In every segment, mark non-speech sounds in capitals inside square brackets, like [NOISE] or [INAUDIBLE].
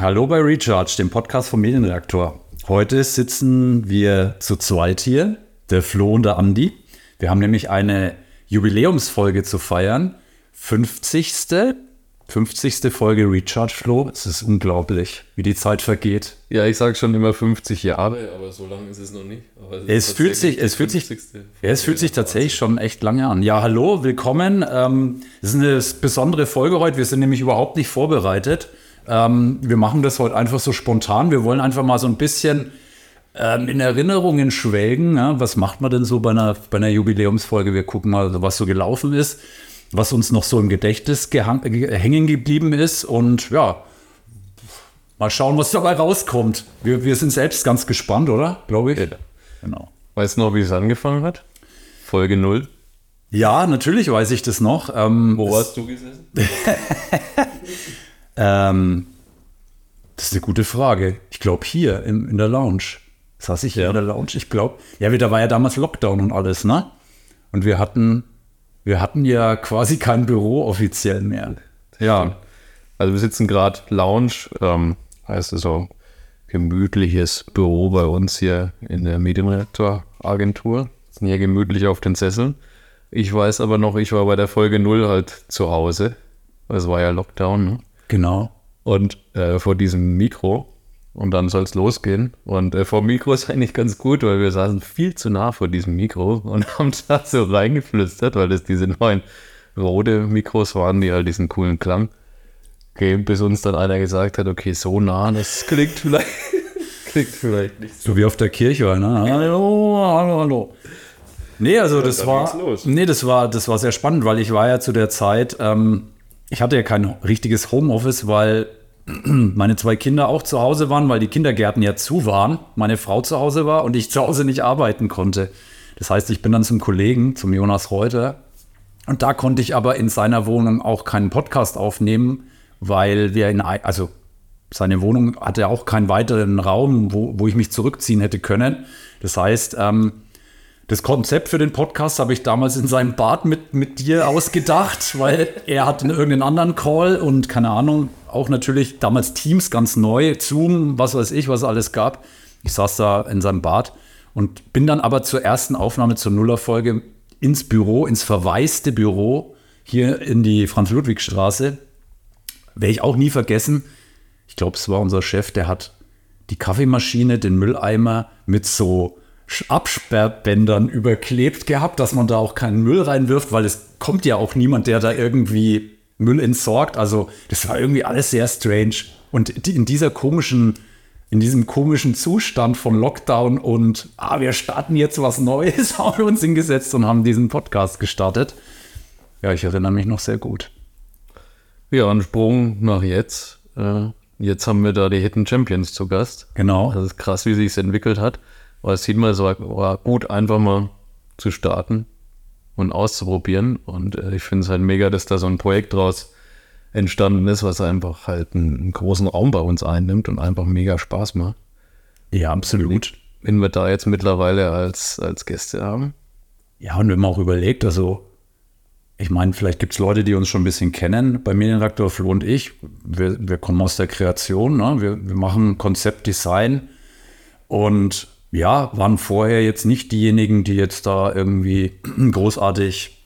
Hallo bei Recharge, dem Podcast vom Medienreaktor. Heute sitzen wir zu zweit hier, der Flo und der Andi. Wir haben nämlich eine Jubiläumsfolge zu feiern. 50. 50. Folge Recharge Flo. Es ist unglaublich, wie die Zeit vergeht. Ja, ich sage schon immer 50 Jahre, aber so lange ist es noch nicht. Es, es fühlt sich, es fühlt sich, ja, es fühlt sich tatsächlich schon echt lange an. Ja, hallo, willkommen. Ähm, es ist eine besondere Folge heute. Wir sind nämlich überhaupt nicht vorbereitet. Ähm, wir machen das heute einfach so spontan. Wir wollen einfach mal so ein bisschen ähm, in Erinnerungen schwelgen. Ja? Was macht man denn so bei einer, bei einer Jubiläumsfolge? Wir gucken mal, was so gelaufen ist was uns noch so im Gedächtnis hängen geblieben ist. Und ja, mal schauen, was dabei rauskommt. Wir, wir sind selbst ganz gespannt, oder? Glaube ich. Ja. Genau. Weißt du noch, wie es angefangen hat? Folge 0. Ja, natürlich weiß ich das noch. Ähm, Wo hast du gesessen? [LAUGHS] ähm, das ist eine gute Frage. Ich glaube hier in, in der Lounge. Saß ich hier in der Lounge? Ich glaube. Ja, da war ja damals Lockdown und alles, ne? Und wir hatten wir hatten ja quasi kein Büro offiziell mehr. Ja. Also wir sitzen gerade Lounge, ähm, heißt es so gemütliches Büro bei uns hier in der Medienreaktor-Agentur. Sind hier gemütlich auf den Sesseln. Ich weiß aber noch, ich war bei der Folge 0 halt zu Hause. Es war ja Lockdown. Ne? Genau. Und äh, vor diesem Mikro und dann soll es losgehen. Und äh, vor dem Mikro ist eigentlich ganz gut, weil wir saßen viel zu nah vor diesem Mikro und [LAUGHS] haben da so reingeflüstert, weil das diese neuen rote Mikros waren, die halt diesen coolen Klang geben, bis uns dann einer gesagt hat, okay, so nah, das klingt vielleicht, [LAUGHS] klingt vielleicht nicht so. So wie auf der Kirche, ne? Hallo, hallo, hallo. Nee, also das war, nee, das war, das war sehr spannend, weil ich war ja zu der Zeit, ähm, ich hatte ja kein richtiges Homeoffice, weil [CLEARS THROAT] meine zwei Kinder auch zu Hause waren, weil die Kindergärten ja zu waren, meine Frau zu Hause war und ich zu Hause nicht arbeiten konnte. Das heißt, ich bin dann zum Kollegen, zum Jonas Reuter. Und da konnte ich aber in seiner Wohnung auch keinen Podcast aufnehmen, weil wir in, also seine Wohnung hatte auch keinen weiteren Raum, wo, wo ich mich zurückziehen hätte können. Das heißt, ähm, das Konzept für den Podcast habe ich damals in seinem Bad mit, mit dir ausgedacht, weil er hat irgendeinen anderen Call und keine Ahnung, auch natürlich damals Teams ganz neu, Zoom, was weiß ich, was es alles gab. Ich saß da in seinem Bad und bin dann aber zur ersten Aufnahme zur Nullerfolge ins Büro, ins verwaiste Büro hier in die Franz-Ludwig-Straße. Werde ich auch nie vergessen. Ich glaube, es war unser Chef, der hat die Kaffeemaschine, den Mülleimer mit so Absperrbändern überklebt gehabt, dass man da auch keinen Müll reinwirft, weil es kommt ja auch niemand, der da irgendwie Müll entsorgt. Also das war irgendwie alles sehr strange. Und in dieser komischen, in diesem komischen Zustand von Lockdown und ah, wir starten jetzt was Neues, [LAUGHS] haben wir uns hingesetzt und haben diesen Podcast gestartet. Ja, ich erinnere mich noch sehr gut. Ja, ein Sprung nach jetzt. Äh, jetzt haben wir da die Hidden Champions zu Gast. Genau. Das ist krass, wie sich es entwickelt hat. Aber es sieht mal so war gut, einfach mal zu starten und auszuprobieren. Und äh, ich finde es halt mega, dass da so ein Projekt draus entstanden ist, was einfach halt einen, einen, großen Raum bei uns einnimmt und einfach mega Spaß macht. Ja, absolut. Wenn wir da jetzt mittlerweile als, als Gäste haben. Ja, und wenn man auch überlegt, also ich meine, vielleicht gibt es Leute, die uns schon ein bisschen kennen. Bei Medienredaktor Flo und ich, wir, wir kommen aus der Kreation, ne? wir, wir machen Konzeptdesign und ja, waren vorher jetzt nicht diejenigen, die jetzt da irgendwie [CLEARS THROAT] großartig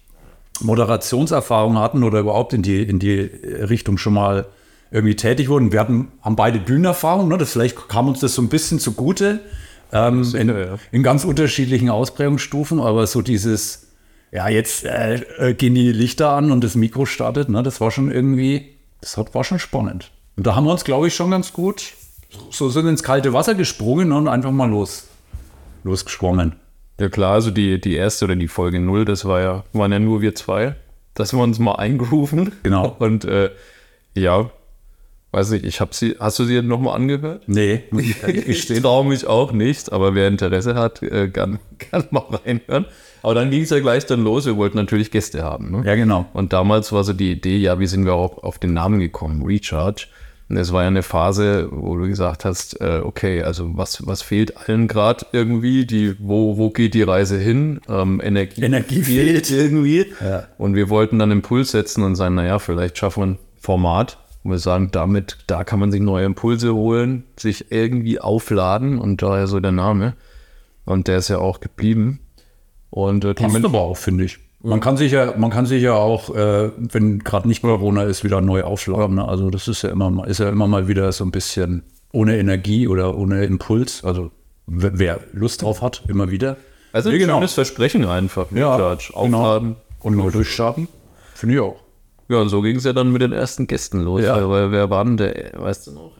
Moderationserfahrung hatten oder überhaupt in die, in die Richtung schon mal irgendwie tätig wurden. Wir hatten, haben beide Bühnenerfahrung, ne? das vielleicht kam uns das so ein bisschen zugute, ähm, in, in, ganz unterschiedlichen Ausprägungsstufen, aber so dieses, ja, jetzt äh, äh, gehen die Lichter an und das Mikro startet, ne? das war schon irgendwie, das war schon spannend. Und da haben wir uns, glaube ich, schon ganz gut so sind ins kalte Wasser gesprungen und einfach mal los losgeschwommen. Ja klar, also die, die erste oder die Folge 0, das war ja, waren ja nur wir zwei. dass wir uns mal eingerufen. Genau. [LAUGHS] Und äh, ja, weiß ich, ich habe sie, hast du sie nochmal angehört? Nee. ich [LAUGHS] traue mich auch nicht, aber wer Interesse hat, äh, kann, kann [LAUGHS] mal reinhören. Aber dann ging es ja gleich dann los, wir wollten natürlich Gäste haben. Ne? Ja, genau. Und damals war so die Idee, ja, wie sind wir auch auf den Namen gekommen? Recharge. Es war ja eine Phase, wo du gesagt hast, äh, okay, also was, was fehlt allen gerade irgendwie? Die, wo, wo geht die Reise hin? Ähm, Energie, Energie fehlt irgendwie. Ja. Und wir wollten dann Impuls setzen und sagen, naja, vielleicht schaffen wir ein Format, Und wir sagen, damit, da kann man sich neue Impulse holen, sich irgendwie aufladen und daher so der Name. Und der ist ja auch geblieben. Und äh, Passt aber auch, finde ich. Man kann sich ja, man kann sich ja auch, äh, wenn gerade nicht Corona ist, wieder neu aufschlagen. Ne? Also das ist ja immer mal, ist ja immer mal wieder so ein bisschen ohne Energie oder ohne Impuls. Also wer Lust drauf hat, immer wieder. Also ein genau. schönes Versprechen einfach. Ja, Aufladen genau. und neu durchstarten. Finde ich auch. Ja, und so ging es ja dann mit den ersten Gästen los. Ja. Weil, wer war denn der, weißt du noch?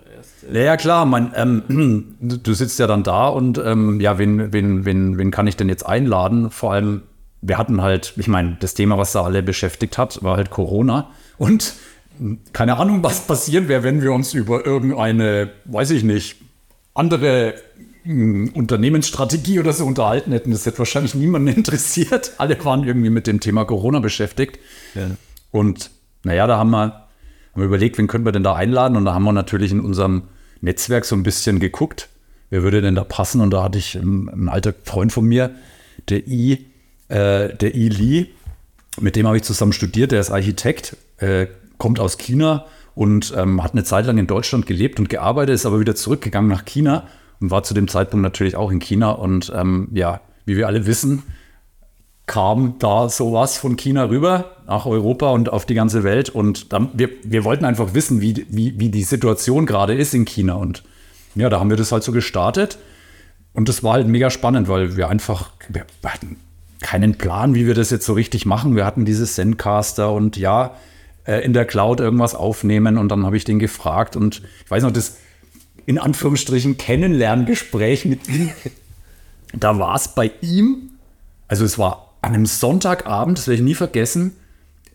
Ja, ja, klar, mein, ähm, [CLEARS THROAT] du sitzt ja dann da und ähm, ja, wen, wen, wen, wen kann ich denn jetzt einladen? Vor allem, wir hatten halt, ich meine, das Thema, was da alle beschäftigt hat, war halt Corona. Und keine Ahnung, was passieren wäre, wenn wir uns über irgendeine, weiß ich nicht, andere hm, Unternehmensstrategie oder so unterhalten hätten. Das hätte wahrscheinlich niemanden [LAUGHS] interessiert. Alle waren irgendwie mit dem Thema Corona beschäftigt. Ja. Und naja, da haben wir, haben wir überlegt, wen können wir denn da einladen? Und da haben wir natürlich in unserem Netzwerk so ein bisschen geguckt, wer würde denn da passen? Und da hatte ich einen, einen alter Freund von mir, der I, äh, der I Lee, mit dem habe ich zusammen studiert, der ist Architekt, äh, kommt aus China und ähm, hat eine Zeit lang in Deutschland gelebt und gearbeitet, ist aber wieder zurückgegangen nach China und war zu dem Zeitpunkt natürlich auch in China. Und ähm, ja, wie wir alle wissen, kam da sowas von China rüber nach Europa und auf die ganze Welt. Und dann, wir, wir wollten einfach wissen, wie, wie, wie die Situation gerade ist in China. Und ja, da haben wir das halt so gestartet. Und das war halt mega spannend, weil wir einfach, wir hatten keinen Plan, wie wir das jetzt so richtig machen. Wir hatten dieses Zencaster und ja, äh, in der Cloud irgendwas aufnehmen. Und dann habe ich den gefragt. Und ich weiß noch, das in Anführungsstrichen Kennenlerngespräch mit ihm, [LAUGHS] da war es bei ihm, also es war an einem Sonntagabend, das werde ich nie vergessen.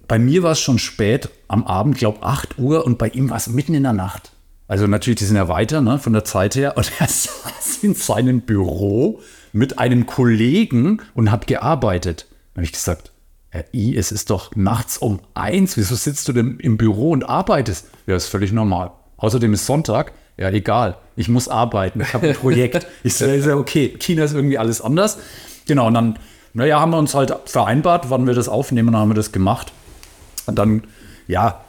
Bei mir war es schon spät am Abend, glaube 8 Uhr, und bei ihm war es mitten in der Nacht. Also natürlich, die sind ja weiter ne, von der Zeit her. Und [LAUGHS] er saß in seinem Büro mit einem Kollegen und hat gearbeitet. Da habe ich gesagt, Herr I, es ist doch nachts um eins. Wieso sitzt du denn im Büro und arbeitest? Ja, ist völlig normal. Außerdem ist Sonntag. Ja, egal. Ich muss arbeiten. Ich habe ein Projekt. [LAUGHS] ich sage, okay, China ist irgendwie alles anders. Genau, und dann naja, haben wir uns halt vereinbart, wann wir das aufnehmen, dann haben wir das gemacht. Und dann, ja,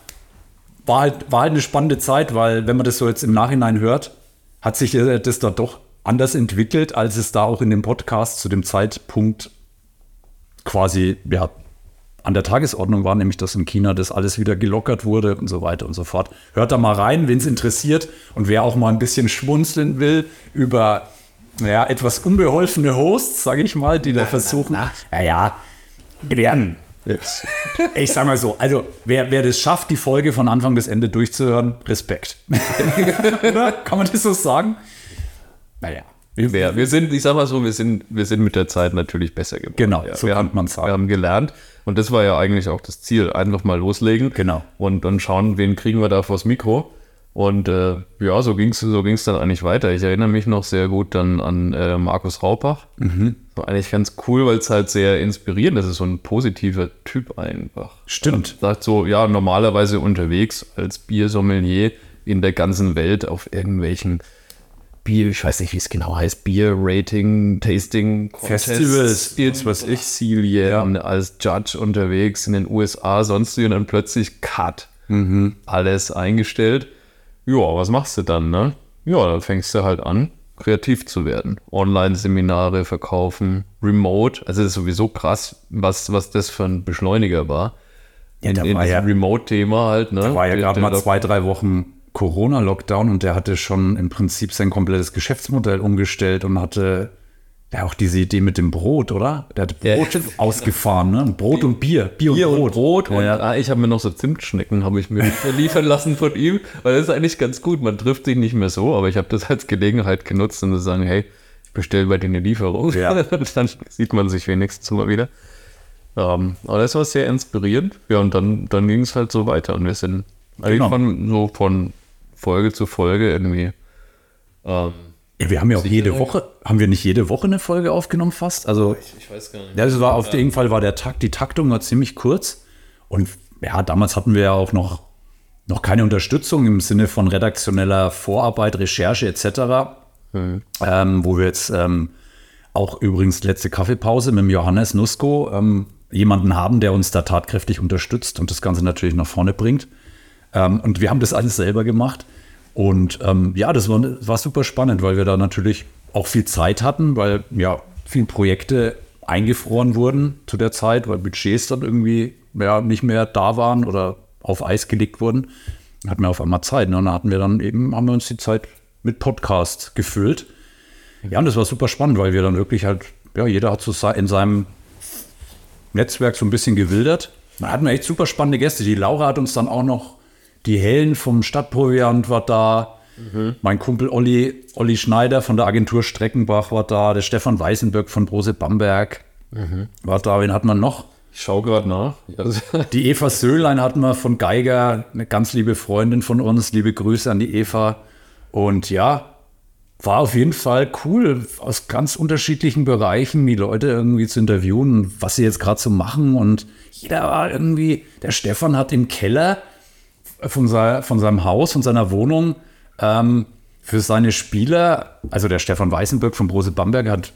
war halt, war halt eine spannende Zeit, weil wenn man das so jetzt im Nachhinein hört, hat sich das da doch anders entwickelt, als es da auch in dem Podcast zu dem Zeitpunkt quasi, ja, an der Tagesordnung war, nämlich dass in China das alles wieder gelockert wurde und so weiter und so fort. Hört da mal rein, wen es interessiert und wer auch mal ein bisschen schmunzeln will über ja, etwas unbeholfene Hosts, sage ich mal, die da versuchen. Na, na, ja, werden. Ich sag mal so, also wer, wer das schafft, die Folge von Anfang bis Ende durchzuhören, Respekt. [LAUGHS] Kann man das so sagen? Naja. Wir, wir sind, ich sag mal so, wir sind, wir sind mit der Zeit natürlich besser geworden. Genau, ja. so wir kann man sagen. Wir haben gelernt und das war ja eigentlich auch das Ziel, einfach mal loslegen. Genau. Und dann schauen, wen kriegen wir da vors Mikro. Und äh, ja, so ging es so ging's dann eigentlich weiter. Ich erinnere mich noch sehr gut dann an äh, Markus Raupach. Mhm. War eigentlich ganz cool, weil es halt sehr inspirierend ist. Das ist so ein positiver Typ einfach. Stimmt. Er sagt so, ja, normalerweise unterwegs als Biersommelier in der ganzen Welt auf irgendwelchen Bier, ich weiß nicht, wie es genau heißt, Bier-Rating, Tasting, Festivals, jetzt was ich, Silien, ja. als Judge unterwegs in den USA, sonst und dann plötzlich Cut. Mhm. Alles eingestellt ja, was machst du dann, ne? Ja, dann fängst du halt an, kreativ zu werden. Online-Seminare verkaufen, remote. Also das ist sowieso krass, was, was das für ein Beschleuniger war. Ja, da in, war ja Remote-Thema halt, ne? Da war ja gerade mal zwei, drei Wochen Corona-Lockdown und der hatte schon im Prinzip sein komplettes Geschäftsmodell umgestellt und hatte ja, auch diese Idee mit dem Brot, oder? Der hat Brot ja. ausgefahren, ne? Brot und Bier. Bier, Bier und Brot. Und, Brot und ja, ah, ich habe mir noch so Zimtschnecken, habe ich mir [LAUGHS] liefern lassen von ihm, weil das ist eigentlich ganz gut. Man trifft sich nicht mehr so, aber ich habe das als Gelegenheit genutzt, um zu sagen, hey, ich bestelle bei dir eine Lieferung. Ja. [LAUGHS] dann sieht man sich wenigstens mal wieder. Um, ähm, aber das war sehr inspirierend. Ja, und dann, dann ging es halt so weiter. Und wir sind genau. von, so von Folge zu Folge irgendwie ähm, ja, wir haben ja auch jede Woche, haben wir nicht jede Woche eine Folge aufgenommen fast? Also, ich, ich weiß gar nicht. Ja, das war auf ja. jeden Fall war der Takt, die Taktung war ziemlich kurz. Und ja, damals hatten wir ja auch noch, noch keine Unterstützung im Sinne von redaktioneller Vorarbeit, Recherche etc. Mhm. Ähm, wo wir jetzt ähm, auch übrigens letzte Kaffeepause mit dem Johannes Nusko ähm, jemanden haben, der uns da tatkräftig unterstützt und das Ganze natürlich nach vorne bringt. Ähm, und wir haben das alles selber gemacht. Und ähm, ja, das war, war super spannend, weil wir da natürlich auch viel Zeit hatten, weil ja viele Projekte eingefroren wurden zu der Zeit, weil Budgets dann irgendwie ja, nicht mehr da waren oder auf Eis gelegt wurden. Hatten wir auf einmal Zeit. Ne? Und dann hatten wir dann eben, haben wir uns die Zeit mit Podcast gefüllt. Ja, und das war super spannend, weil wir dann wirklich halt, ja, jeder hat so in seinem Netzwerk so ein bisschen gewildert. Da hatten wir echt super spannende Gäste. Die Laura hat uns dann auch noch, die Helen vom Stadtproviant war da. Mhm. Mein Kumpel Olli, Olli Schneider von der Agentur Streckenbach war da. Der Stefan Weißenberg von Brose Bamberg mhm. war da. Wen hat man noch? Ich schaue gerade nach. [LAUGHS] die Eva Söhlein hatten wir von Geiger, eine ganz liebe Freundin von uns. Liebe Grüße an die Eva. Und ja, war auf jeden Fall cool, aus ganz unterschiedlichen Bereichen die Leute irgendwie zu interviewen, was sie jetzt gerade so machen. Und jeder war irgendwie, der Stefan hat im Keller von, sein, von seinem Haus, von seiner Wohnung, ähm, für seine Spieler, also der Stefan Weißenberg von Brose Bamberg hat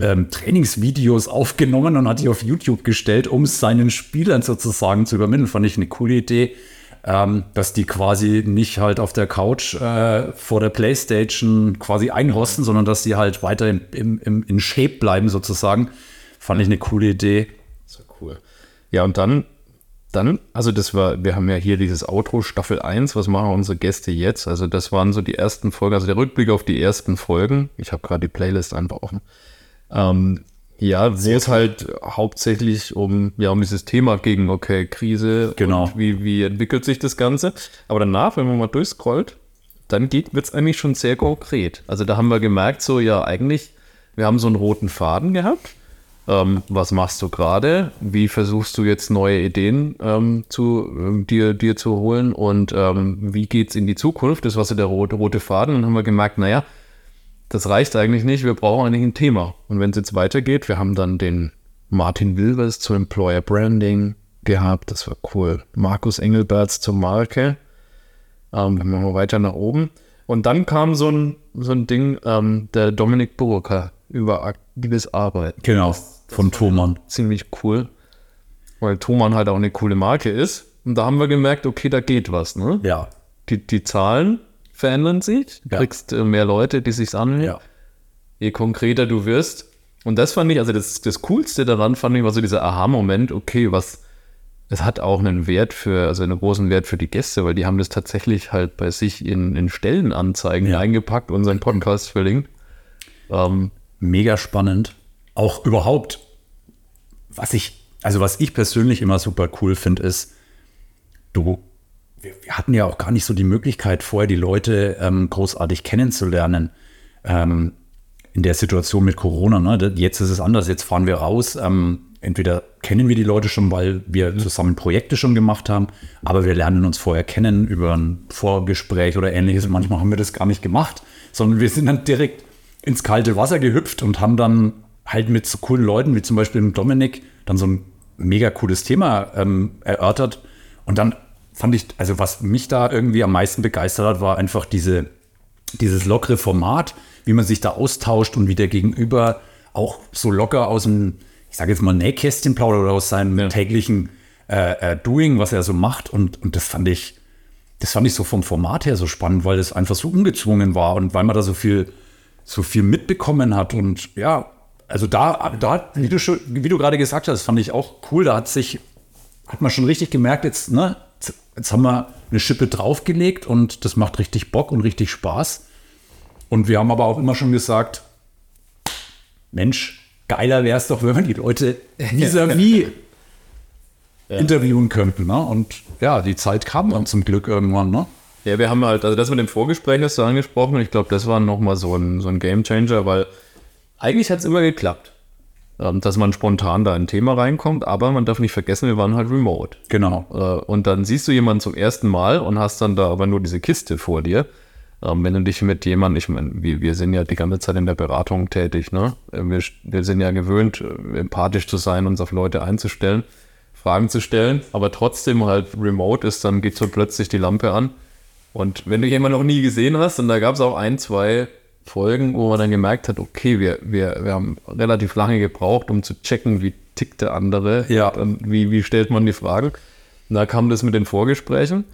ähm, Trainingsvideos aufgenommen und hat die auf YouTube gestellt, um es seinen Spielern sozusagen zu übermitteln. Fand ich eine coole Idee ähm, dass die quasi nicht halt auf der Couch äh, vor der Playstation quasi einrosten, sondern dass die halt weiter in, im, im, in Shape bleiben sozusagen. Fand ich eine coole Idee. So cool. Ja, und dann, dann, also das war, wir haben ja hier dieses Outro Staffel 1, was machen unsere Gäste jetzt? Also das waren so die ersten Folgen, also der Rückblick auf die ersten Folgen. Ich habe gerade die Playlist einfach offen. Ähm, ja, wo es halt hauptsächlich um, ja, um dieses Thema ging, okay, Krise, genau. wie, wie entwickelt sich das Ganze. Aber danach, wenn man mal durchscrollt, dann wird es eigentlich schon sehr konkret. Also da haben wir gemerkt, so, ja, eigentlich, wir haben so einen roten Faden gehabt. Ähm, was machst du gerade? Wie versuchst du jetzt neue Ideen ähm, zu, äh, dir, dir zu holen? Und ähm, wie geht's in die Zukunft? Das war so der rote, rote Faden. Dann haben wir gemerkt, naja, das reicht eigentlich nicht, wir brauchen eigentlich ein Thema. Und wenn es jetzt weitergeht, wir haben dann den Martin Wilvers zu Employer Branding gehabt, das war cool. Markus Engelberts zur Marke. Ähm, dann machen wir weiter nach oben. Und dann kam so ein, so ein Ding, ähm, der Dominik Burka über aktives Arbeiten. Genau, von Thomann. Ziemlich cool, weil Thomann halt auch eine coole Marke ist. Und da haben wir gemerkt, okay, da geht was, ne? Ja. Die, die Zahlen verändern sich. Du ja. kriegst äh, mehr Leute, die sich anhören. Ja. Je konkreter du wirst. Und das fand ich, also das, das Coolste daran fand ich, war so dieser Aha-Moment, okay, was, es hat auch einen Wert für, also einen großen Wert für die Gäste, weil die haben das tatsächlich halt bei sich in, in Stellenanzeigen ja. eingepackt, unseren Podcast verlinkt. Ähm, Mega spannend. Auch überhaupt, was ich, also was ich persönlich immer super cool finde, ist, du wir, wir, hatten ja auch gar nicht so die Möglichkeit, vorher die Leute ähm, großartig kennenzulernen. Ähm, in der Situation mit Corona. Ne? Jetzt ist es anders. Jetzt fahren wir raus. Ähm, entweder kennen wir die Leute schon, weil wir mhm. zusammen Projekte schon gemacht haben, aber wir lernen uns vorher kennen über ein Vorgespräch oder ähnliches. Manchmal haben wir das gar nicht gemacht, sondern wir sind dann direkt ins kalte Wasser gehüpft und haben dann halt mit so coolen Leuten wie zum Beispiel dem Dominik dann so ein mega cooles Thema ähm, erörtert. Und dann fand ich, also was mich da irgendwie am meisten begeistert hat, war einfach diese, dieses lockere Format, wie man sich da austauscht und wie der Gegenüber auch so locker aus dem, ich sage jetzt mal, Nähkästchen plaudert oder aus seinem ja. täglichen äh, äh, Doing, was er so macht. Und, und das fand ich, das fand ich so vom Format her so spannend, weil es einfach so ungezwungen war und weil man da so viel, so viel mitbekommen hat. Und ja, also da, da wie du, schon, wie du gerade gesagt hast, fand ich auch cool. Da hat sich, hat man schon richtig gemerkt, jetzt, ne, jetzt haben wir eine Schippe draufgelegt und das macht richtig Bock und richtig Spaß. Und wir haben aber auch immer schon gesagt, Mensch, geiler wäre es doch, wenn wir die Leute vis-à-vis [LAUGHS] ja. interviewen könnten. Ne? Und ja, die Zeit kam dann zum Glück irgendwann. Ne? Ja, wir haben halt, also das mit dem Vorgespräch hast du angesprochen. Ich glaube, das war nochmal so ein, so ein Game Changer, weil eigentlich hat es immer geklappt. Ähm, dass man spontan da in ein Thema reinkommt, aber man darf nicht vergessen, wir waren halt remote. Genau. Äh, und dann siehst du jemanden zum ersten Mal und hast dann da aber nur diese Kiste vor dir. Ähm, wenn du dich mit jemandem, ich meine, wir, wir sind ja die ganze Zeit in der Beratung tätig, ne? Äh, wir, wir sind ja gewöhnt, äh, empathisch zu sein, uns auf Leute einzustellen, Fragen zu stellen, aber trotzdem halt remote ist, dann geht so plötzlich die Lampe an. Und wenn du jemanden noch nie gesehen hast, und da gab es auch ein, zwei Folgen, wo man dann gemerkt hat, okay, wir, wir, wir haben relativ lange gebraucht, um zu checken, wie tickt der andere, ja. und wie, wie stellt man die Fragen. Und da kam das mit den Vorgesprächen.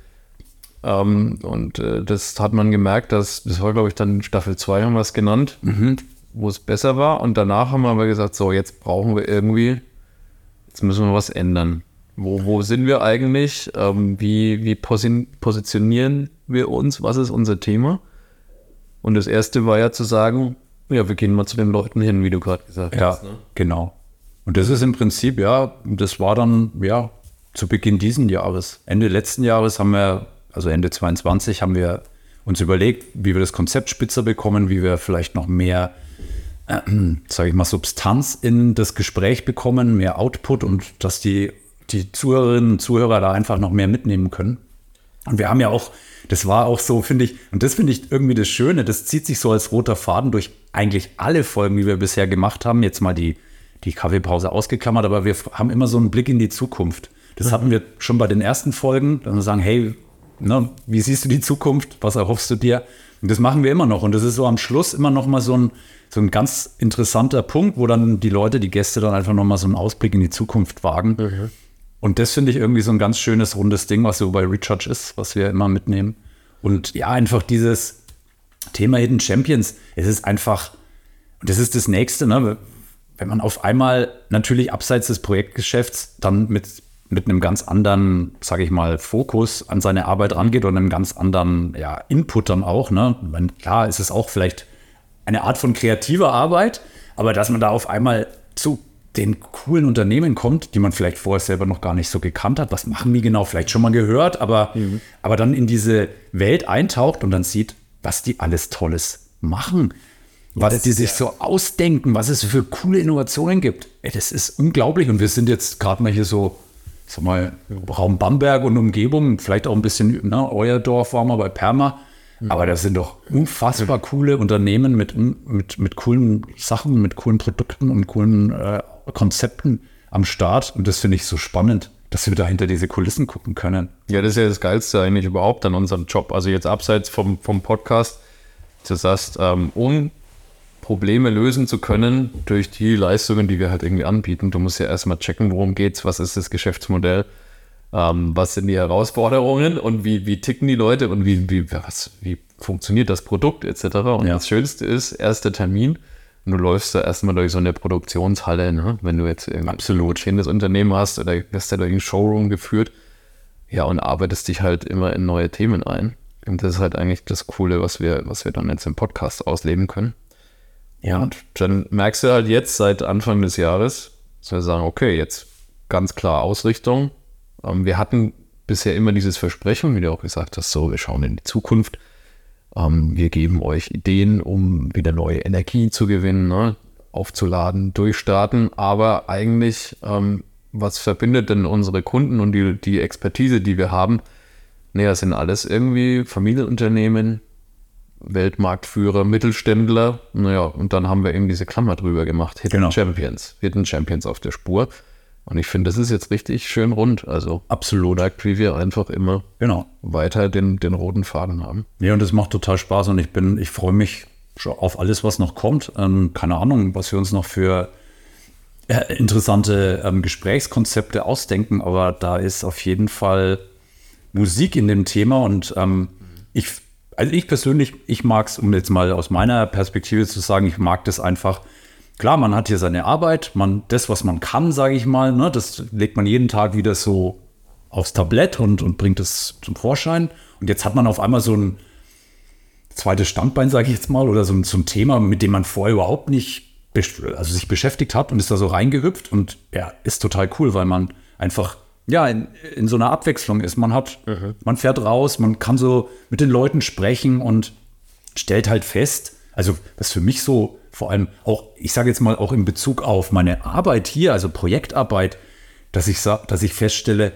Ähm, und äh, das hat man gemerkt, dass, das war, glaube ich, dann Staffel 2 haben wir es genannt, mhm. wo es besser war. Und danach haben wir aber gesagt, so, jetzt brauchen wir irgendwie, jetzt müssen wir was ändern. Wo, wo sind wir eigentlich? Ähm, wie wie posi positionieren wir uns? Was ist unser Thema? Und das erste war ja zu sagen, ja, wir gehen mal zu den Leuten hin, wie du gerade gesagt ja, hast. Ja, ne? genau. Und das ist im Prinzip, ja, das war dann, ja, zu Beginn diesen Jahres. Ende letzten Jahres haben wir, also Ende 22, haben wir uns überlegt, wie wir das Konzept spitzer bekommen, wie wir vielleicht noch mehr, [CLEARS THROAT] äh, sage ich mal, Substanz in das Gespräch bekommen, mehr Output und dass die, die Zuhörerinnen und Zuhörer da einfach noch mehr mitnehmen können. Und wir haben ja auch, das war auch so, finde ich, und das finde ich irgendwie das Schöne, das zieht sich so als roter Faden durch eigentlich alle Folgen, die wir bisher gemacht haben. Jetzt mal die, die Kaffeepause ausgeklammert, aber wir haben immer so einen Blick in die Zukunft. Das hatten wir schon bei den ersten Folgen, dass wir sagen, hey, ne, wie siehst du die Zukunft? Was erhoffst du dir? Und das machen wir immer noch. Und das ist so am Schluss immer noch mal so ein, so ein ganz interessanter Punkt, wo dann die Leute, die Gäste dann einfach noch mal so einen Ausblick in die Zukunft wagen. Mhm. Und das finde ich irgendwie so ein ganz schönes, rundes Ding, was so bei Recharge ist, was wir immer mitnehmen. Und ja, einfach dieses Thema Hidden Champions, es ist einfach, und das ist das Nächste, ne? wenn man auf einmal natürlich abseits des Projektgeschäfts dann mit mit einem ganz anderen, sage ich mal, Fokus an seine Arbeit rangeht und einem ganz anderen ja, Input dann auch. Ne? Meine, klar ist es auch vielleicht eine Art von kreativer Arbeit, aber dass man da auf einmal zu den coolen Unternehmen kommt, die man vielleicht vorher selber noch gar nicht so gekannt hat. Was machen die genau? Vielleicht schon mal gehört, aber, mhm. aber dann in diese Welt eintaucht und dann sieht, was die alles Tolles machen. Was ja, die sich ja. so ausdenken, was es für coole Innovationen gibt. Ey, das ist unglaublich. Und wir sind jetzt gerade mal hier so sag mal, Raum Bamberg und Umgebung, vielleicht auch ein bisschen, ne, euer Dorf war mal bei Perma. Aber das sind doch unfassbar [LAUGHS] coole Unternehmen mit, mit, mit coolen Sachen, mit coolen Produkten und coolen äh, Konzepten am Start. Und das finde ich so spannend, dass wir da hinter diese Kulissen gucken können. Ja, das ist ja das Geilste eigentlich überhaupt an unserem Job. Also jetzt abseits vom, vom Podcast, du sagst, ähm, um Probleme lösen zu können durch die Leistungen, die wir halt irgendwie anbieten. Du musst ja erstmal checken, worum geht's, was ist das Geschäftsmodell, ähm, was sind die Herausforderungen und wie, wie ticken die Leute und wie, wie, was, wie funktioniert das Produkt etc. Und ja. das Schönste ist, erster Termin, du läufst da erstmal durch so eine Produktionshalle, ne? wenn du jetzt ein absolut schönes Unternehmen hast oder hast ja durch einen Showroom geführt, ja, und arbeitest dich halt immer in neue Themen ein. Und das ist halt eigentlich das Coole, was wir, was wir dann jetzt im Podcast ausleben können. Ja, und dann merkst du halt jetzt seit Anfang des Jahres, dass wir sagen, okay, jetzt ganz klar Ausrichtung. Ähm, wir hatten bisher immer dieses Versprechen, wie du auch gesagt hast, so, wir schauen in die Zukunft. Ähm, wir geben euch Ideen, um wieder neue Energie zu gewinnen, ne? aufzuladen, durchstarten. Aber eigentlich, ähm, was verbindet denn unsere Kunden und die, die Expertise, die wir haben? Naja, sind alles irgendwie Familienunternehmen, Weltmarktführer, Mittelständler. Naja, und dann haben wir eben diese Klammer drüber gemacht. Hidden genau. Champions. Hidden Champions auf der Spur. Und ich finde, das ist jetzt richtig schön rund. Also absolut, wie wir einfach immer genau. weiter den, den roten Faden haben. Ja, und das macht total Spaß und ich bin, ich freue mich schon auf alles, was noch kommt. Ähm, keine Ahnung, was wir uns noch für äh, interessante ähm, Gesprächskonzepte ausdenken, aber da ist auf jeden Fall Musik in dem Thema und ähm, ich also ich persönlich, ich mag es, um jetzt mal aus meiner Perspektive zu sagen, ich mag das einfach. Klar, man hat hier seine Arbeit, man, das, was man kann, sage ich mal, ne, das legt man jeden Tag wieder so aufs Tablett und, und bringt es zum Vorschein. Und jetzt hat man auf einmal so ein zweites Standbein, sage ich jetzt mal, oder so, so ein Thema, mit dem man vorher überhaupt nicht also sich beschäftigt hat und ist da so reingehüpft und ja, ist total cool, weil man einfach ja, in, in so einer Abwechslung ist. Man hat, mhm. man fährt raus, man kann so mit den Leuten sprechen und stellt halt fest, also was für mich so vor allem auch, ich sage jetzt mal auch in Bezug auf meine Arbeit hier, also Projektarbeit, dass ich, dass ich feststelle,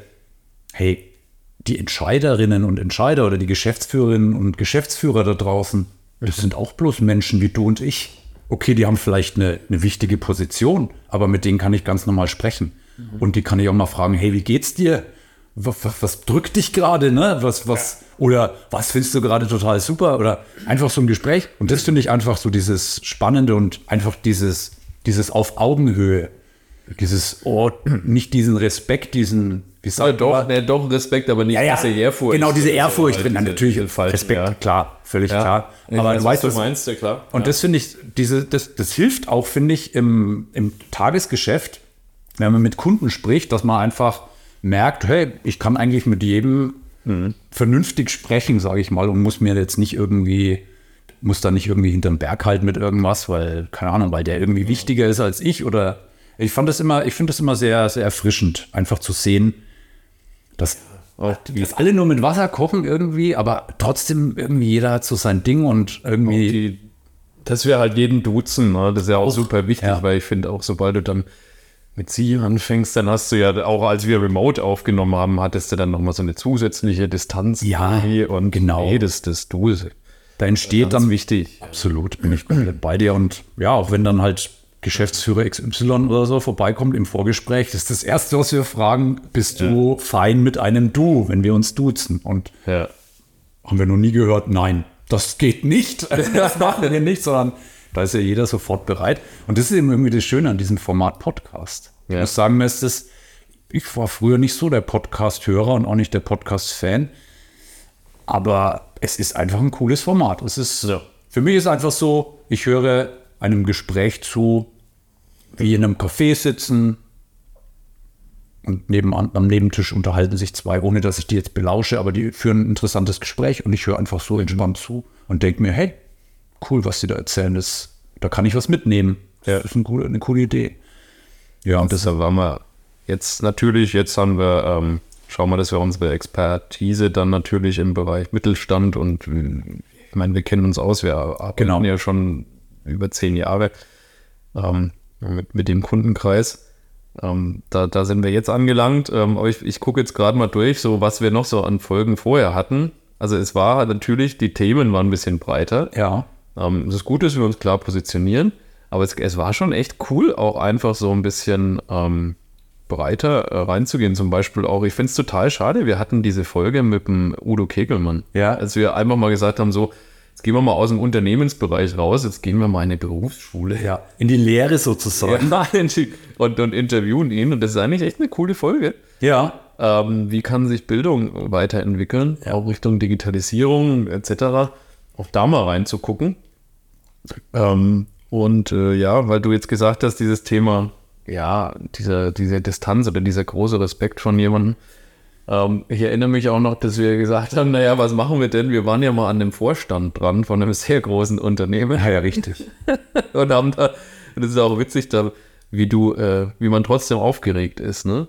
hey, die Entscheiderinnen und Entscheider oder die Geschäftsführerinnen und Geschäftsführer da draußen, das sind auch bloß Menschen wie du und ich. Okay, die haben vielleicht eine, eine wichtige Position, aber mit denen kann ich ganz normal sprechen. Mhm. Und die kann ich auch mal fragen, hey, wie geht's dir? Was, was, drückt dich gerade, ne? Was, was, oder was findest du gerade total super? Oder einfach so ein Gespräch. Und das finde ich einfach so dieses Spannende und einfach dieses, dieses auf Augenhöhe. Dieses, oh, nicht diesen Respekt, diesen, wie Ich sage doch, ne, doch Respekt, aber nicht ja, ja, diese Ehrfurcht. Genau, diese Ehrfurcht. Halt natürlich falsch. Respekt, ja. klar, völlig ja. klar. aber weiß, weißt, was du meinst, ja klar. Und das finde ich, diese, das, das hilft auch, finde ich, im, im Tagesgeschäft, wenn man mit Kunden spricht, dass man einfach merkt, hey, ich kann eigentlich mit jedem mhm. vernünftig sprechen, sage ich mal, und muss mir jetzt nicht irgendwie, muss da nicht irgendwie hinterm Berg halten mit irgendwas, weil, keine Ahnung, weil der irgendwie wichtiger ist als ich oder ich fand das immer, ich finde das immer sehr, sehr erfrischend, einfach zu sehen, dass, dass alle nur mit Wasser kochen irgendwie, aber trotzdem irgendwie jeder hat so sein Ding und irgendwie. Die, das wäre halt jeden duzen, ne? das ist ja auch, auch super wichtig, ja. weil ich finde auch, sobald du dann mit sie anfängst, dann hast du ja auch, als wir Remote aufgenommen haben, hattest du dann nochmal so eine zusätzliche Distanz. Ja, und genau. Nee, das, das du. Da entsteht dann wichtig. Absolut, bin ich bei dir. Und ja, auch wenn dann halt Geschäftsführer XY oder so vorbeikommt im Vorgespräch, das ist das Erste, was wir fragen, bist ja. du fein mit einem Du, wenn wir uns duzen? Und ja. haben wir noch nie gehört, nein, das geht nicht. [LAUGHS] Das machen wir nicht, sondern da ist ja jeder sofort bereit. Und das ist eben irgendwie das Schöne an diesem Format Podcast. Ja. Ich muss sagen, mir ist das, ich war früher nicht so der Podcast-Hörer und auch nicht der Podcast-Fan. Aber es ist einfach ein cooles Format. Es ist, für mich ist einfach so, ich höre einem Gespräch zu, wie in einem Café sitzen und nebenan, am Nebentisch unterhalten sich zwei, ohne dass ich die jetzt belausche, aber die führen ein interessantes Gespräch und ich höre einfach so entspannt zu und denke mir, hey, cool, was sie da erzählen, das, da kann ich was mitnehmen. Ja. Das ist eine coole, eine coole Idee. Ja, und deshalb waren wir jetzt natürlich, jetzt haben wir, ähm, schauen wir, dass wir unsere Expertise dann natürlich im Bereich Mittelstand und ich meine, wir kennen uns aus, wir arbeiten genau. ja schon über zehn Jahre ähm, mit, mit dem Kundenkreis. Ähm, da, da sind wir jetzt angelangt. Ähm, aber ich, ich gucke jetzt gerade mal durch, so was wir noch so an Folgen vorher hatten. Also es war natürlich, die Themen waren ein bisschen breiter. Ja. Ähm, es ist gut, dass wir uns klar positionieren, aber es, es war schon echt cool, auch einfach so ein bisschen ähm, breiter äh, reinzugehen. Zum Beispiel auch, ich finde es total schade, wir hatten diese Folge mit dem Udo Kegelmann. Ja. Als wir einfach mal gesagt haben, so, Jetzt gehen wir mal aus dem Unternehmensbereich raus, jetzt gehen wir mal in eine Berufsschule. Ja, in die Lehre sozusagen. Ja, [LAUGHS] und, und interviewen ihn. Und das ist eigentlich echt eine coole Folge. Ja. Ähm, wie kann sich Bildung weiterentwickeln, ja. auch Richtung Digitalisierung etc. Auch da mal reinzugucken. Ähm, und äh, ja, weil du jetzt gesagt hast, dieses Thema, ja, dieser, diese Distanz oder dieser große Respekt von jemandem, ähm, ich erinnere mich auch noch, dass wir gesagt haben, naja, was machen wir denn? Wir waren ja mal an dem Vorstand dran von einem [LAUGHS] sehr großen Unternehmen. Ja, ja, richtig. [LAUGHS] und haben da, und das ist auch witzig, da, wie du, äh, wie man trotzdem aufgeregt ist, ne?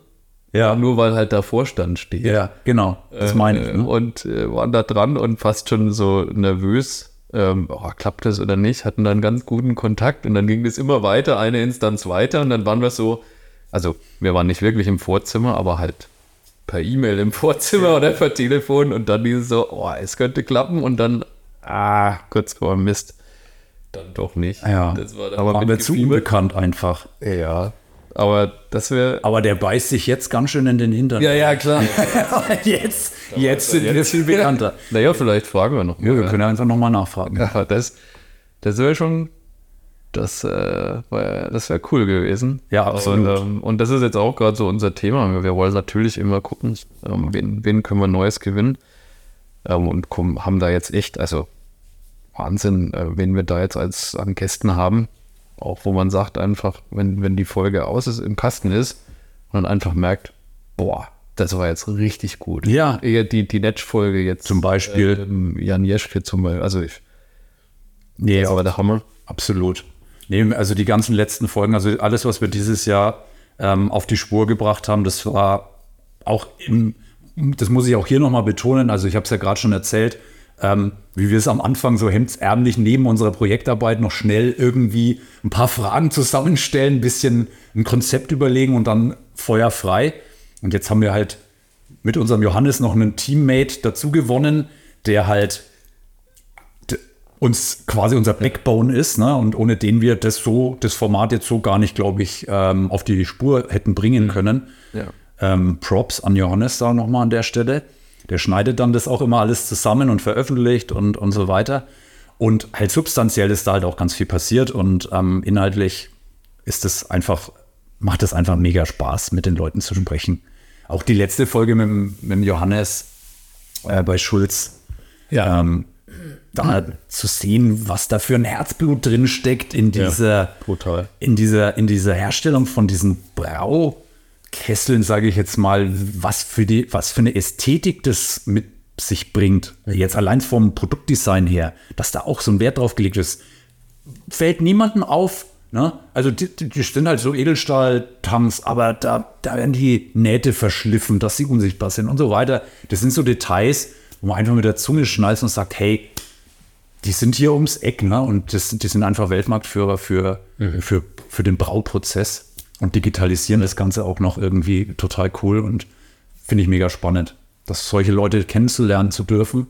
Ja. Nur weil halt da Vorstand steht. Ja, genau. Das meine ich. Ne? Und äh, waren da dran und fast schon so nervös. Ähm, oh, klappt das oder nicht? Hatten dann ganz guten Kontakt und dann ging das immer weiter, eine Instanz weiter und dann waren wir so, also wir waren nicht wirklich im Vorzimmer, aber halt per E-Mail im Vorzimmer oder per Telefon und dann dieses so, oh, es könnte klappen und dann, ah, kurz vor Mist. Dann doch nicht. Ja, das war aber mir zu unbekannt einfach. Ja, aber das wäre. Aber der beißt sich jetzt ganz schön in den Hintern. Ja, ja, klar. [LAUGHS] jetzt, jetzt sind wir viel bekannter. Naja, vielleicht fragen wir noch. Ja, wir können ja einfach nochmal nachfragen. Ja, das, das wäre schon das, äh, das wäre cool gewesen. Ja, absolut. Und, ähm, und das ist jetzt auch gerade so unser Thema. Wir wollen natürlich immer gucken, ähm, wen, wen können wir Neues gewinnen. Ähm, und kommen, haben da jetzt echt, also Wahnsinn, äh, wen wir da jetzt als an Gästen haben. Auch wo man sagt einfach, wenn, wenn die Folge aus ist, im Kasten ist, und dann einfach merkt, boah, das war jetzt richtig gut. Ja. Die, die Netsch-Folge jetzt. Zum Beispiel. Äh, Jan Jeschke zum Beispiel. Also ich. Nee, aber der Hammer. Absolut. Nee, also die ganzen letzten Folgen, also alles, was wir dieses Jahr ähm, auf die Spur gebracht haben, das war auch im, das muss ich auch hier nochmal betonen, also ich habe es ja gerade schon erzählt, ähm, wie wir es am Anfang so hemdsärmlich neben unserer Projektarbeit noch schnell irgendwie ein paar Fragen zusammenstellen, ein bisschen ein Konzept überlegen und dann Feuer frei. Und jetzt haben wir halt mit unserem Johannes noch einen Teammate dazu gewonnen, der halt uns quasi unser Backbone ist, ne? Und ohne den wir das so, das Format jetzt so gar nicht, glaube ich, ähm, auf die Spur hätten bringen mhm. können. Ja. Ähm, Props an Johannes da nochmal an der Stelle. Der schneidet dann das auch immer alles zusammen und veröffentlicht und, und so weiter. Und halt substanziell ist da halt auch ganz viel passiert und ähm, inhaltlich ist es einfach, macht es einfach mega Spaß, mit den Leuten zu sprechen. auch die letzte Folge mit, mit Johannes äh, bei Schulz. Ja. Ähm, da zu sehen, was da für ein Herzblut drin steckt in dieser, ja, in dieser, in dieser Herstellung von diesen Braukesseln, sage ich jetzt mal, was für die, was für eine Ästhetik das mit sich bringt. Jetzt allein vom Produktdesign her, dass da auch so ein Wert drauf gelegt ist, fällt niemandem auf. Ne? Also die, die sind halt so Edelstahltanks, aber da, da werden die Nähte verschliffen, dass sie unsichtbar sind und so weiter. Das sind so Details, wo man einfach mit der Zunge schnallt und sagt, hey, die sind hier ums Eck, ne? Und das, die sind einfach Weltmarktführer für, mhm. für, für den Brauprozess und digitalisieren das Ganze auch noch irgendwie total cool und finde ich mega spannend. Dass solche Leute kennenzulernen zu dürfen,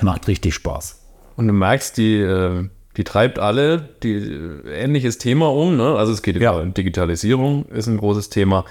macht richtig Spaß. Und du merkst, die, äh, die treibt alle die äh, ähnliches Thema um, ne? Also es geht ja. Digitalisierung ist ein großes Thema.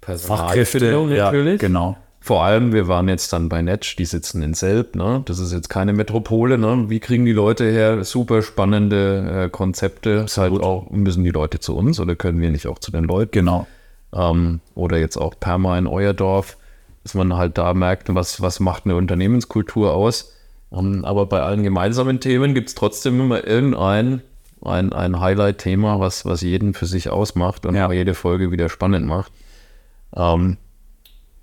Personalfindung natürlich. Ja, genau. Vor allem, wir waren jetzt dann bei Netsch, die sitzen in Selb, ne? Das ist jetzt keine Metropole, ne? Wie kriegen die Leute her super spannende äh, Konzepte? Ist halt auch, müssen die Leute zu uns oder können wir nicht auch zu den Leuten? Genau. Ähm, oder jetzt auch Perma in euer Dorf, dass man halt da merkt, was, was macht eine Unternehmenskultur aus. Um, ähm, aber bei allen gemeinsamen Themen gibt es trotzdem immer irgendein ein, ein Highlight-Thema, was, was jeden für sich ausmacht und ja. jede Folge wieder spannend macht. Ähm,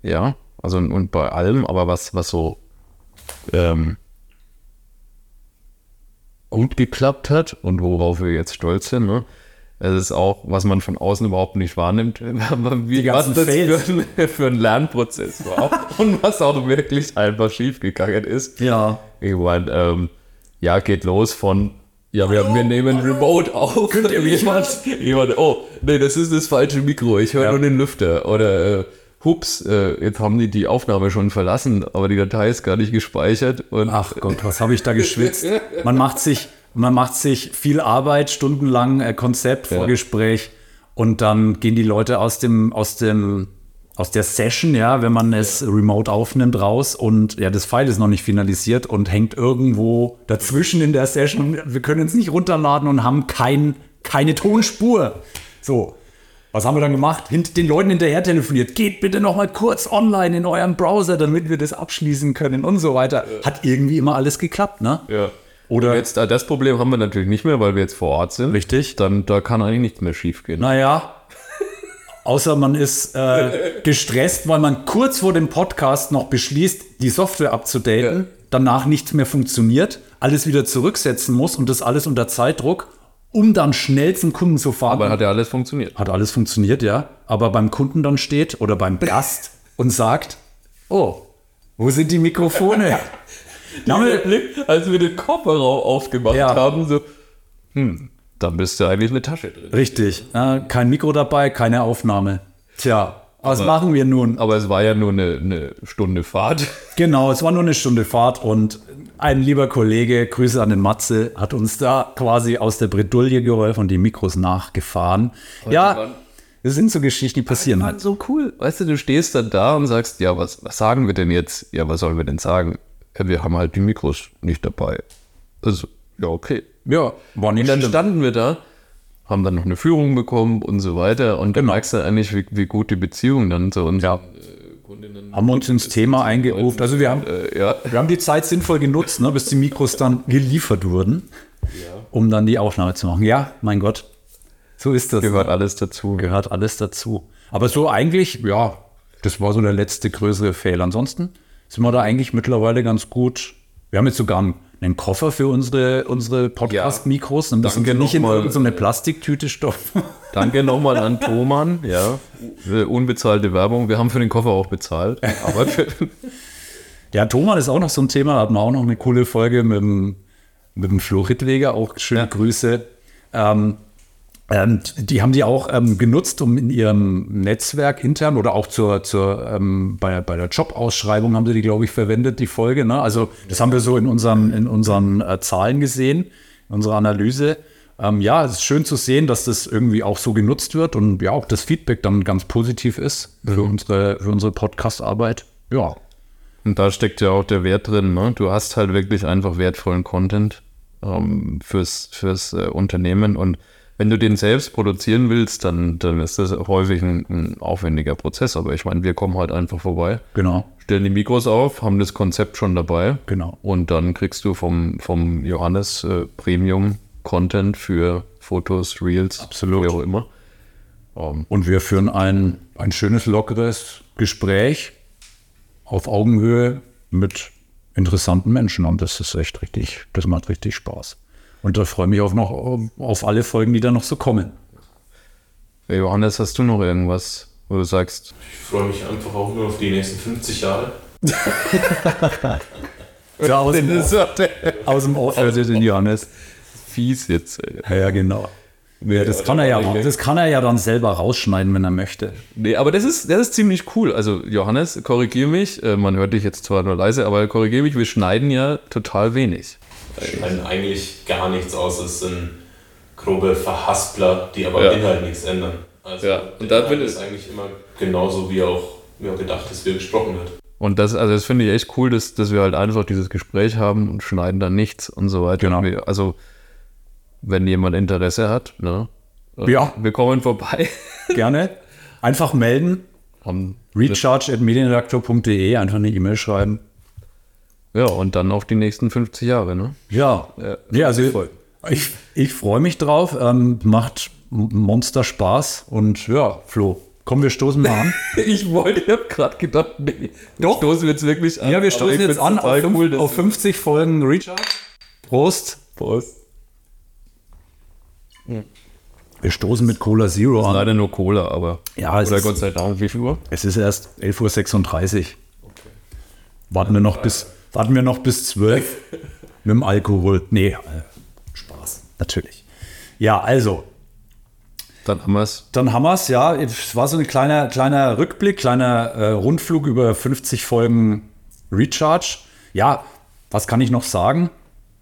ja, also und bei allem, aber was, was so ähm, gut geklappt hat und worauf wir jetzt stolz sind, ne? Es ist auch, was man von außen überhaupt nicht wahrnimmt, [LAUGHS] wie, was das für, [LAUGHS] für, ein Lernprozess war [LAUGHS] und was auch wirklich einfach schiefgegangen ist. Ja. Ich meine, ähm, ja, geht los von, ja, wir, wir nehmen Remote auf. Könnt ihr jemand, jemand, oh, nee, das ist das falsche Mikro, ich höre ja. nur den Lüfter. Oder, äh, hups, äh, jetzt haben die die Aufnahme schon verlassen, aber die Datei ist gar nicht gespeichert. Ach Gott, was habe ich da geschwitzt? Man macht sich, man macht sich viel Arbeit, stundenlang äh, Konzept, Vorgespräch und dann gehen die Leute aus dem, aus dem, aus der Session, ja, wenn man es remote aufnimmt, raus und ja, das File ist noch nicht finalisiert und hängt irgendwo dazwischen in der Session. Wir können es nicht runterladen und haben kein, keine Tonspur. So. Was haben wir dann gemacht? Hint den Leuten hinterher telefoniert. Geht bitte noch mal kurz online in eurem Browser, damit wir das abschließen können und so weiter. Hat irgendwie immer alles geklappt, ne? Ja. Oder und jetzt äh, das Problem haben wir natürlich nicht mehr, weil wir jetzt vor Ort sind. Richtig. Dann da kann eigentlich nichts mehr schief gehen. Naja. Außer man ist äh, [LAUGHS] gestresst, weil man kurz vor dem Podcast noch beschließt, die Software abzudaten, ja. danach nichts mehr funktioniert, alles wieder zurücksetzen muss und das alles unter Zeitdruck um dann schnell zum Kunden zu fahren. Aber hat ja alles funktioniert. Hat alles funktioniert, ja. Aber beim Kunden dann steht oder beim Gast und sagt, oh, wo sind die Mikrofone? [LAUGHS] Dieser Blick, als wir den Kofferraum aufgemacht ja. haben, so, hm, da bist du eigentlich eine Tasche drin. Richtig. Ja, kein Mikro dabei, keine Aufnahme. Tja, was aber, machen wir nun? Aber es war ja nur eine, eine, Stunde Fahrt. Genau, es war nur eine Stunde Fahrt und ein lieber Kollege, Grüße an den Matze, hat uns da quasi aus der Bredouille geholfen und die Mikros nachgefahren. Aber ja, das sind so Geschichten, die passieren halt. So cool. Weißt du, du stehst dann da und sagst, ja, was, was sagen wir denn jetzt? Ja, was sollen wir denn sagen? Ja, wir haben halt die Mikros nicht dabei. Also, ja, okay. Ja, war nicht Und dann schlimm. standen wir da haben dann noch eine Führung bekommen und so weiter. Und dann merkst du eigentlich, wie, wie gut die Beziehung dann zu uns ja. Äh, Kundinnen haben uns ins Thema eingerufen. Also wir haben, äh, ja. wir haben die Zeit sinnvoll genutzt, ne, bis die Mikros dann geliefert wurden, ja. um dann die Aufnahme zu machen. Ja, mein Gott, so ist das. Gehört alles dazu. Gehört alles dazu. Aber so eigentlich, ja, das war so der letzte größere Fehler. Ansonsten sind wir da eigentlich mittlerweile ganz gut. Wir haben jetzt sogar einen einen Koffer für unsere, unsere Podcast-Mikros. Dann müssen wir nicht in mal, so eine Plastiktüte stopfen. [LAUGHS] Danke nochmal an Thoman, ja. Unbezahlte Werbung. Wir haben für den Koffer auch bezahlt. Aber [LAUGHS] ja, Thoman ist auch noch so ein Thema. Hatten wir auch noch eine coole Folge mit dem, mit dem Flo Rittweger. Auch schöne ja. Grüße. Ähm, ähm, die haben die auch ähm, genutzt, um in ihrem Netzwerk intern oder auch zur, zur ähm, bei, bei der Jobausschreibung haben sie die, glaube ich, verwendet, die Folge. Ne? Also das haben wir so in unseren, in unseren äh, Zahlen gesehen, in unserer Analyse. Ähm, ja, es ist schön zu sehen, dass das irgendwie auch so genutzt wird und ja, auch das Feedback dann ganz positiv ist für mhm. unsere, für unsere Podcast-Arbeit. Ja. Und da steckt ja auch der Wert drin. Ne? Du hast halt wirklich einfach wertvollen Content ähm, fürs, fürs äh, Unternehmen und wenn du den selbst produzieren willst, dann, dann ist das häufig ein, ein aufwendiger Prozess. Aber ich meine, wir kommen halt einfach vorbei. Genau. Stellen die Mikros auf, haben das Konzept schon dabei. Genau. Und dann kriegst du vom, vom Johannes äh, Premium Content für Fotos, Reels, Absolut. wie auch immer. Um, und wir führen ein, ein schönes, lockeres Gespräch auf Augenhöhe mit interessanten Menschen. Und das ist echt richtig, das macht richtig Spaß. Und da freue ich mich auch noch auf alle Folgen, die da noch so kommen. Hey Johannes, hast du noch irgendwas, wo du sagst? Ich freue mich einfach auch nur auf die nächsten 50 Jahre. [LAUGHS] ja, aus, dem Off, aus dem Off hört den Johannes. Fies jetzt. Ey. Ja, genau. Ja, das, kann er ja, das kann er ja dann selber rausschneiden, wenn er möchte. Nee, aber das ist, das ist ziemlich cool. Also, Johannes, korrigiere mich. Äh, man hört dich jetzt zwar nur leise, aber korrigiere mich, wir schneiden ja total wenig. Wir schneiden eigentlich gar nichts aus. Es sind grobe Verhaspler, die aber ja. im Inhalt nichts ändern. Also, ja. und da bin ich eigentlich immer genauso, wie auch ja, gedacht ist, wie gesprochen wird. Und das, also das finde ich echt cool, dass, dass wir halt einfach dieses Gespräch haben und schneiden dann nichts und so weiter. Genau. Wir, also, wenn jemand Interesse hat, ne? Ja. Wir kommen vorbei. [LAUGHS] Gerne. Einfach melden. Recharge.medienredaktor.de, einfach eine E-Mail schreiben. Ja, und dann auf die nächsten 50 Jahre, ne? Ja. Ja, ja also ich, ich freue mich drauf. Ähm, macht Monster Spaß. Und ja, Flo, komm, wir stoßen mal an. [LAUGHS] ich wollte, ich habe gerade gedacht, nee, Doch. stoßen wir jetzt wirklich an. Ja, wir stoßen jetzt an auf, cool, auf 50 Folgen Recharge. Prost. Prost. Wir stoßen mit Cola Zero an. Leider nur Cola, aber. Ja, es ist, Gott sei Dank, wie viel Uhr? Es ist erst 11.36 Uhr. Okay. Warten wir noch bis, warten wir noch bis 12 [LAUGHS] mit dem Alkohol. Nee, äh, Spaß, natürlich. Ja, also. Dann haben wir es. Dann haben wir es, ja. Es war so ein kleiner, kleiner Rückblick, kleiner äh, Rundflug über 50 Folgen Recharge. Ja, was kann ich noch sagen?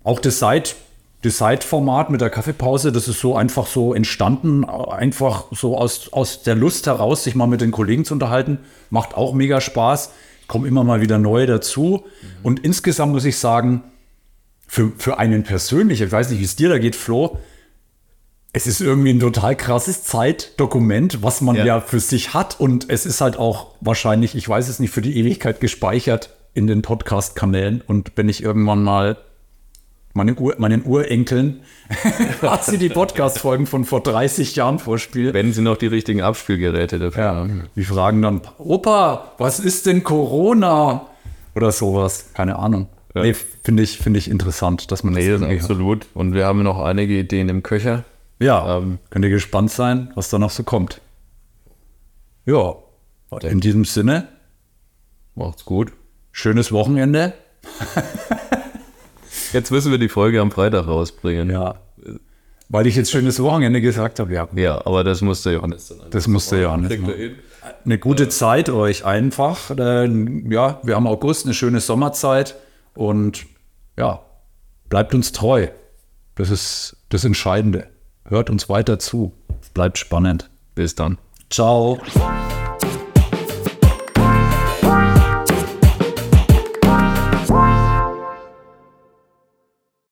Auch das Site das Side-Format mit der Kaffeepause, das ist so einfach so entstanden, einfach so aus, aus der Lust heraus, sich mal mit den Kollegen zu unterhalten. Macht auch mega Spaß. Kommen immer mal wieder neue dazu. Mhm. Und insgesamt muss ich sagen, für, für einen persönlich, ich weiß nicht, wie es dir da geht, Flo, es ist irgendwie ein total krasses Zeitdokument, was man ja. ja für sich hat. Und es ist halt auch wahrscheinlich, ich weiß es nicht, für die Ewigkeit gespeichert in den Podcast-Kanälen. Und wenn ich irgendwann mal meine Ur, meinen Urenkeln [LAUGHS] quasi die Podcast-Folgen von vor 30 Jahren vorspiele. Wenn sie noch die richtigen Abspielgeräte dafür ja, haben. Die fragen dann, Opa, was ist denn Corona? Oder sowas. Keine Ahnung. Ja. Nee, finde ich, find ich interessant, dass man nee, das absolut. Hat. Und wir haben noch einige Ideen im Köcher. Ja, ähm, könnt ihr gespannt sein, was da noch so kommt. Ja, in diesem Sinne. Macht's gut. Schönes Wochenende. [LAUGHS] Jetzt müssen wir die Folge am Freitag rausbringen. Ja. Weil ich jetzt schönes Wochenende gesagt habe, ja. Ja, aber das musste Johannes dann. Das musste Johannes. Eine gute ja. Zeit euch einfach. Ja, wir haben August, eine schöne Sommerzeit und ja, bleibt uns treu. Das ist das Entscheidende. Hört uns weiter zu. Bleibt spannend. Bis dann. Ciao.